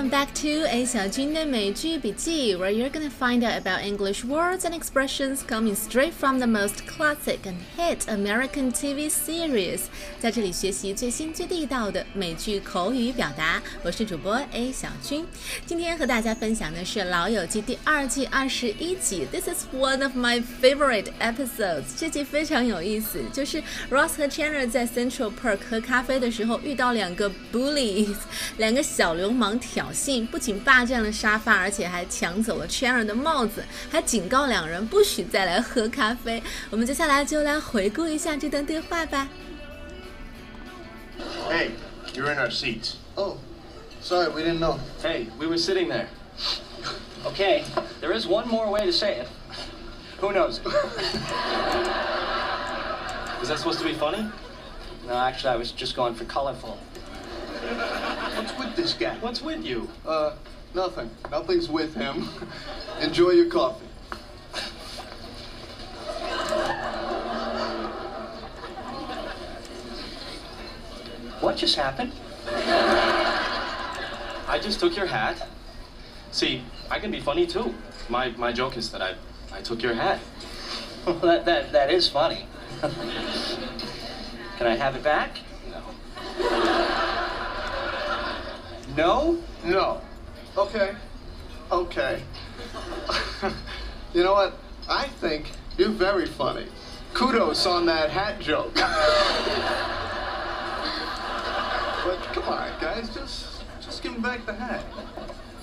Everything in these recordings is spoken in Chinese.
Welcome back to A 小军的美剧笔记，where you're gonna find out about English words and expressions coming straight from the most classic and hit American TV series。在这里学习最新最地道的美剧口语表达。我是主播 A 小军，今天和大家分享的是《老友记》第二季二十一集。This is one of my favorite episodes。这集非常有意思，就是 Ross 和 Chandler 在 Central Park 喝咖啡的时候遇到两个 bullies，两个小流氓。挑 衅，不仅霸占了沙发，而且还抢走了 Chandler 的帽子，还警告两人不许再来喝咖啡。我们接下来就来回顾一下这段对话吧。Hey, you're in our seats. Oh, sorry, we didn't know. Hey, we were sitting there. Okay, there is one more way to say it. Who knows? Is that supposed to be funny? No, actually, I was just going for colorful. What's with this guy? What's with you? Uh, nothing. Nothing's with him. Enjoy your coffee. What just happened? I just took your hat. See, I can be funny too. My my joke is that I I took your hat. Well, that, that, that is funny. Can I have it back? No. No? Okay. Okay. you know what? I think you're very funny. Kudos on that hat joke. but come on, guys, just just give him back the hat.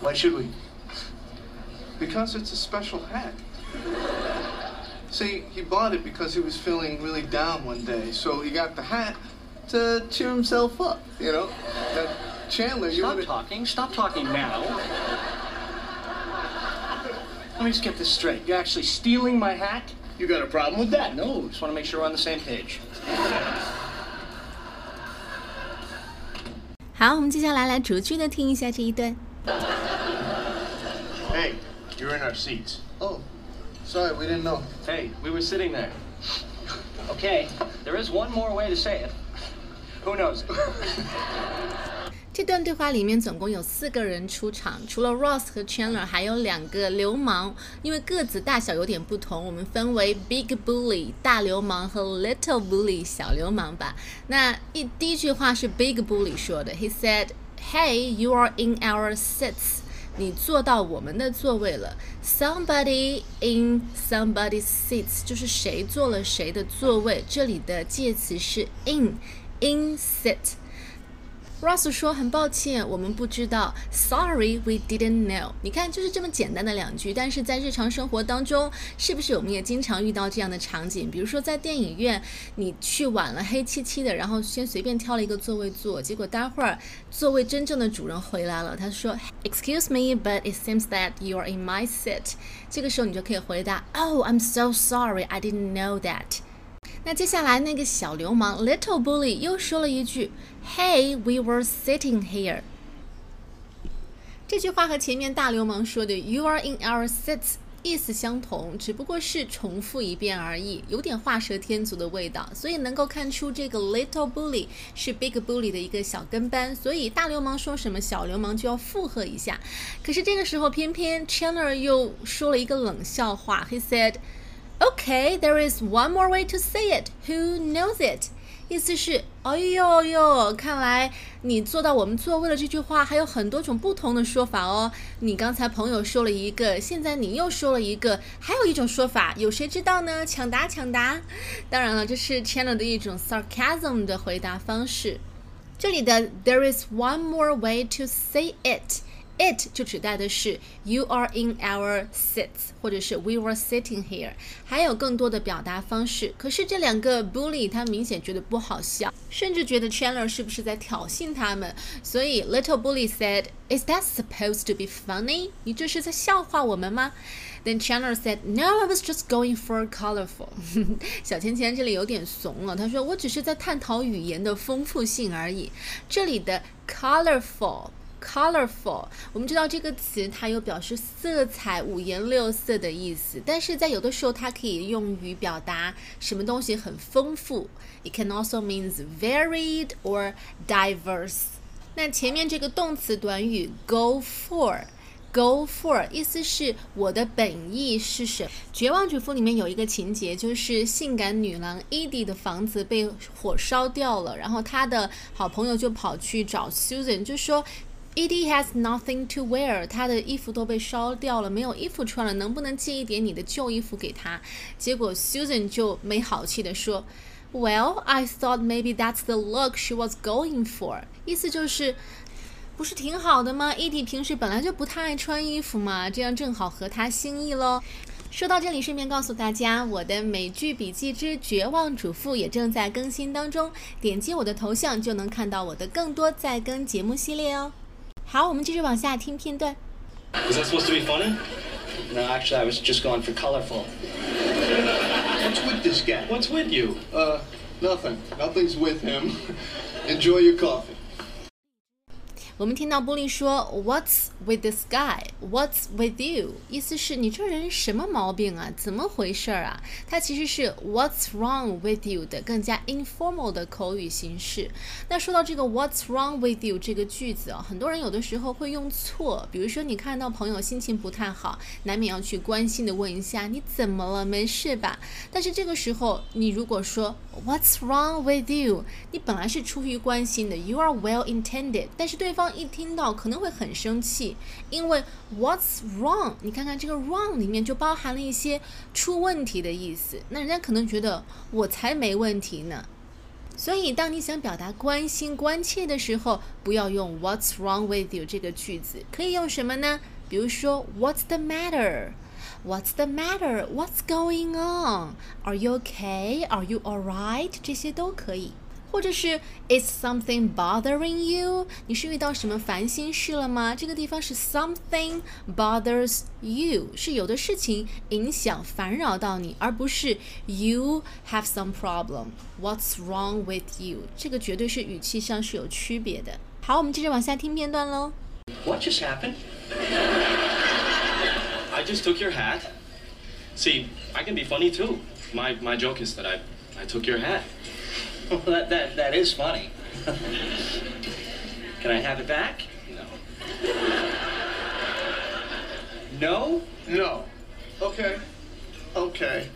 Why should we? Because it's a special hat. See, he bought it because he was feeling really down one day, so he got the hat to cheer himself up, you know? That Chandler, you Stop would talking. Stop talking now. Let me just get this straight. You're actually stealing my hat? You got a problem with that? No, just want to make sure we're on the same page. 好，我们接下来来逐句的听一下这一段。 Hey, you're in our seats. Oh, sorry, we didn't know. Hey, we were sitting there. Okay, there is one more way to say it. Who knows? 这段对话里面总共有四个人出场，除了 Ross 和 Chandler，还有两个流氓。因为个子大小有点不同，我们分为 Big Bully 大流氓和 Little Bully 小流氓吧。那一第一句话是 Big Bully 说的，He said, "Hey, you are in our seats." 你坐到我们的座位了。Somebody in somebody's seats 就是谁坐了谁的座位。这里的介词是 in，in seat。Ross 说：“很抱歉，我们不知道。Sorry, we didn't know。你看，就是这么简单的两句，但是在日常生活当中，是不是我们也经常遇到这样的场景？比如说在电影院，你去晚了，黑漆漆的，然后先随便挑了一个座位坐，结果待会儿座位真正的主人回来了，他说：‘Excuse me, but it seems that you are in my seat。’这个时候你就可以回答：‘Oh, I'm so sorry, I didn't know that。’那接下来那个小流氓 Little Bully 又说了一句：“Hey, we were sitting here。”这句话和前面大流氓说的 “You are in our seats” 意思相同，只不过是重复一遍而已，有点画蛇添足的味道。所以能够看出这个 Little Bully 是 Big Bully 的一个小跟班，所以大流氓说什么，小流氓就要附和一下。可是这个时候，偏偏 Chandler 又说了一个冷笑话，He said。Okay, there is one more way to say it. Who knows it? 意思是，哎呦呦，看来你坐到我们座位了。这句话还有很多种不同的说法哦。你刚才朋友说了一个，现在你又说了一个，还有一种说法，有谁知道呢？抢答，抢答！当然了，这是 Chandler 的一种 sarcasm 的回答方式。这里的 there is one more way to say it。It 就指代的是 you are in our seats，或者是 we were sitting here，还有更多的表达方式。可是这两个 bully 他明显觉得不好笑，甚至觉得 Chandler 是不是在挑衅他们？所以 Little Bully said，Is that supposed to be funny？你这是在笑话我们吗？Then Chandler said, "No, I was just going for colorful." 小钱钱这里有点怂了，他说：“我只是在探讨语言的丰富性而已。”这里的 colorful。 colorful，我们知道这个词它有表示色彩、五颜六色的意思，但是在有的时候它可以用于表达什么东西很丰富。It can also means varied or diverse。那前面这个动词短语 go for。Go for 意思是我的本意是什么？绝望主妇里面有一个情节，就是性感女郎 Edie 的房子被火烧掉了，然后她的好朋友就跑去找 Susan，就说 Edie has nothing to wear，她的衣服都被烧掉了，没有衣服穿了，能不能借一点你的旧衣服给她？结果 Susan 就没好气的说，Well, I thought maybe that's the look she was going for，意思就是。不是挺好的吗？？Edie 平时本来就不太爱穿衣服嘛，这样正好合他心意喽。说到这里，顺便告诉大家，我的美剧笔记之绝望主妇也正在更新当中，点击我的头像就能看到我的更多在更节目系列哦。好，我们继续往下听片段。Is that supposed to be funny? No, actually, I was just going for colorful. What's with this guy? What's with you? Uh, nothing. Nothing's with him. Enjoy your coffee. 我们听到玻璃说 "What's with this guy? What's with you?" 意思是你这人什么毛病啊？怎么回事啊？它其实是 "What's wrong with you" 的更加 informal 的口语形式。那说到这个 "What's wrong with you" 这个句子啊，很多人有的时候会用错。比如说你看到朋友心情不太好，难免要去关心的问一下你怎么了，没事吧？但是这个时候你如果说 "What's wrong with you"，你本来是出于关心的，you are well intended，但是对方一听到可能会很生气，因为 What's wrong？你看看这个 wrong 里面就包含了一些出问题的意思。那人家可能觉得我才没问题呢。所以当你想表达关心、关切的时候，不要用 What's wrong with you 这个句子，可以用什么呢？比如说 What's the matter？What's the matter? What's going on? Are you okay? Are you alright? 这些都可以。或者是 Is something bothering you？你是遇到什么烦心事了吗？这个地方是 something bothers you，是有的事情影响烦扰到你，而不是 you have some problem。What's wrong with you？这个绝对是语气上是有区别的。好，我们接着往下听片段喽。What just happened? I just took your hat. See, I can be funny too. My my joke is that I I took your hat. Well, that, that, that is funny. Can I have it back? No. No? No. Okay. Okay.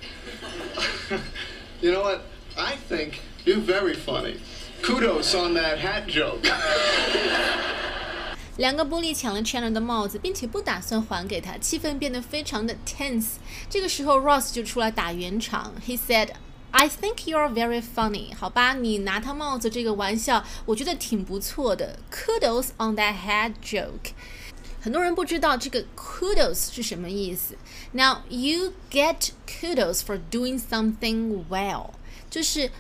you know what? I think you're very funny. Kudos on that hat joke. 两个玻璃抢了 Chandler 的帽子，并且不打算还给他，气氛变得非常的 tense。这个时候，Ross 就出来打圆场。He said, I think you're very funny，好吧，你拿他帽子这个玩笑，我觉得挺不错的。Kudos on that head joke。很多人不知道这个 kudos 是什么意思。Now you get kudos for doing something well，就是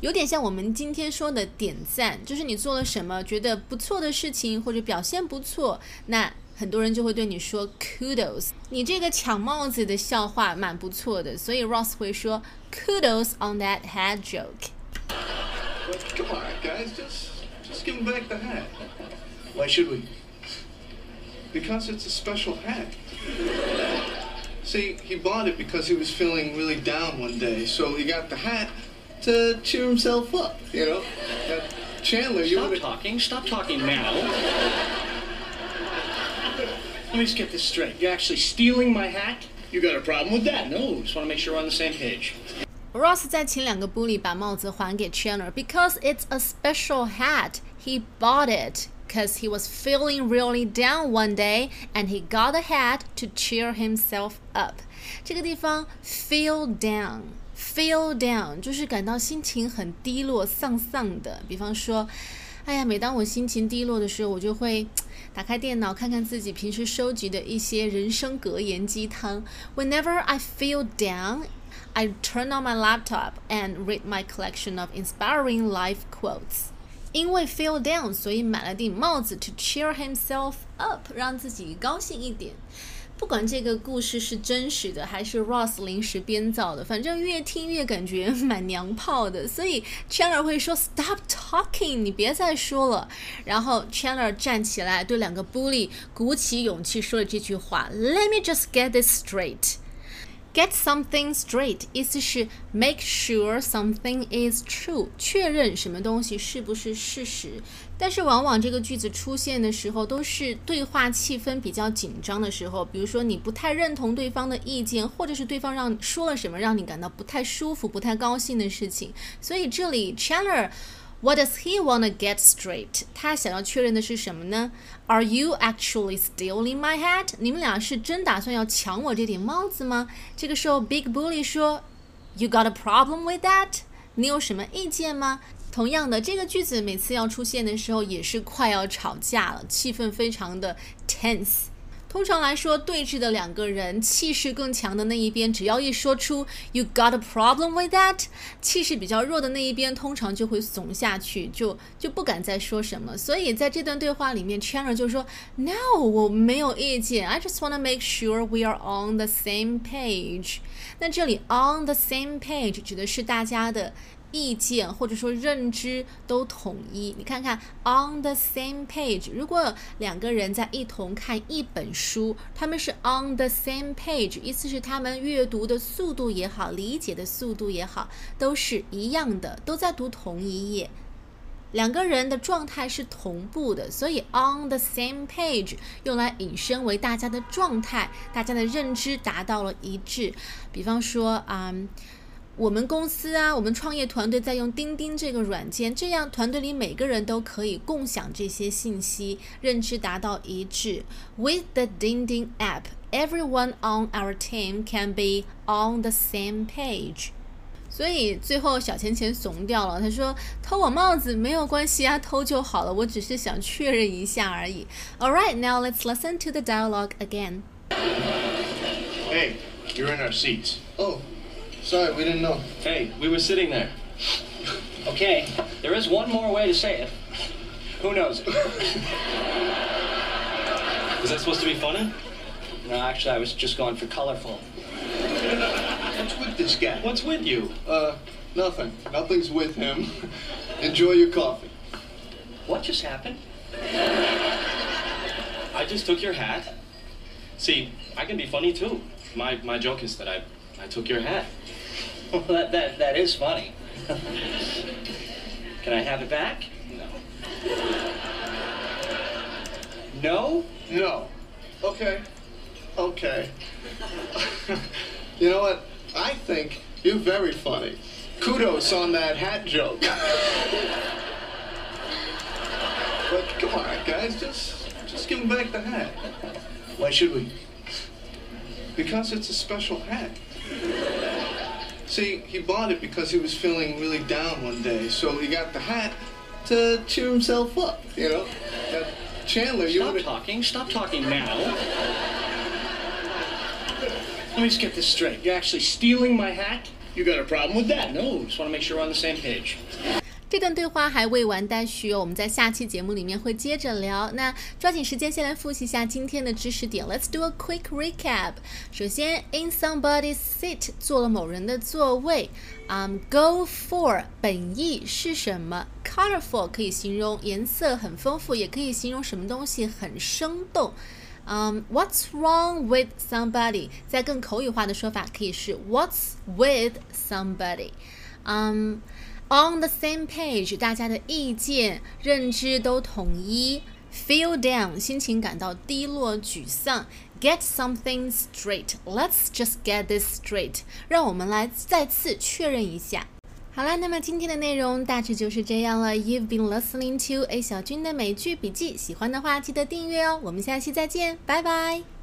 有点像我们今天说的点赞，就是你做了什么觉得不错的事情或者表现不错，那。很多人就会对你说 kudos，你这个抢帽子的笑话蛮不错的，所以 Ross 会说 kudos on that hat joke。Come on, guys, just just give him back the hat. Why should we? Because it's a special hat. See, he bought it because he was feeling really down one day, so he got the hat to cheer himself up, you know? Now, Chandler, you Stop would talking. Stop talking now. Let me just get this straight. You're actually stealing my hat? You got a problem with that? No, just want to make sure we're on the same page. Ross 再请两个 bully 把帽子还给 Chandler because it's a special hat. He bought it because he was feeling really down one day and he got the hat to cheer himself up. 这个地方 feel down。Feel down 就是感到心情很低落、丧丧的。比方说， 哎呀，每当我心情低落的时候，我就会打开电脑看看自己平时收集的一些人生格言鸡汤。Whenever I feel down, I turn on my laptop and read my collection of inspiring life quotes. 因为 feel down，所以买了顶帽子 to cheer himself up，让自己高兴一点。不管这个故事是真实的还是 Ross 临时编造的，反正越听越感觉蛮娘炮的，所以 Chandler 会说 Stop talking，你别再说了。然后 Chandler 站起来对两个 bully 鼓起勇气说了这句话：Let me just get this straight。Get something straight，意思是 make sure something is true，确认什么东西是不是事实。但是往往这个句子出现的时候，都是对话气氛比较紧张的时候，比如说你不太认同对方的意见，或者是对方让说了什么让你感到不太舒服、不太高兴的事情。所以这里 Chandler。What does he wanna get straight？他想要确认的是什么呢？Are you actually stealing my hat？你们俩是真打算要抢我这顶帽子吗？这个时候，Big Bully 说，You got a problem with that？你有什么意见吗？同样的，这个句子每次要出现的时候，也是快要吵架了，气氛非常的 tense。通常来说，对峙的两个人，气势更强的那一边，只要一说出 "You got a problem with that"，气势比较弱的那一边，通常就会怂下去，就就不敢再说什么。所以在这段对话里面，Chandler 就说："No，我没有意见，I just wanna make sure we are on the same page。"那这里 "on the same page" 指的是大家的。意见或者说认知都统一，你看看 on the same page。如果两个人在一同看一本书，他们是 on the same page，意思是他们阅读的速度也好，理解的速度也好，都是一样的，都在读同一页。两个人的状态是同步的，所以 on the same page 用来引申为大家的状态，大家的认知达到了一致。比方说啊。我们公司啊，我们创业团队在用钉钉这个软件，这样团队里每个人都可以共享这些信息，认知达到一致。With the 钉钉 app, everyone on our team can be on the same page。所以最后小钱钱怂掉了，他说偷我帽子没有关系啊，偷就好了，我只是想确认一下而已。All right, now let's listen to the dialogue again. Hey, you're in our seats. Oh. Sorry, we didn't know. Hey, we were sitting there. Okay, there is one more way to say it. Who knows it? Is that supposed to be funny? No, actually, I was just going for colorful. What's with this guy? What's with you? Uh, nothing. Nothing's with him. Enjoy your coffee. What just happened? I just took your hat. See, I can be funny too. My my joke is that I I took your hat. Well, that, that, that is funny. Can I have it back? No. No? No. Okay. Okay. you know what? I think you're very funny. Kudos on that hat joke. but come on, guys, just just give him back the hat. Why should we? Because it's a special hat. See, he bought it because he was feeling really down one day, so he got the hat to cheer himself up, you know? Uh, Chandler, you Stop wanna- talking. Stop talking now. Let me just get this straight. You're actually stealing my hat? You got a problem with that? No, just want to make sure we're on the same page. 这段对话还未完待续，我们在下期节目里面会接着聊。那抓紧时间先来复习一下今天的知识点。Let's do a quick recap。首先，in somebody's seat 坐了某人的座位。嗯，go for 本意是什么？Colorful 可以形容颜色很丰富，也可以形容什么东西很生动。嗯，What's wrong with somebody？在更口语化的说法可以是 What's with somebody？嗯。On the same page，大家的意见、认知都统一。Feel down，心情感到低落、沮丧。Get something straight，Let's just get this straight。让我们来再次确认一下。好了，那么今天的内容大致就是这样了。You've been listening to A 小军的美剧笔记，喜欢的话记得订阅哦。我们下期再见，拜拜。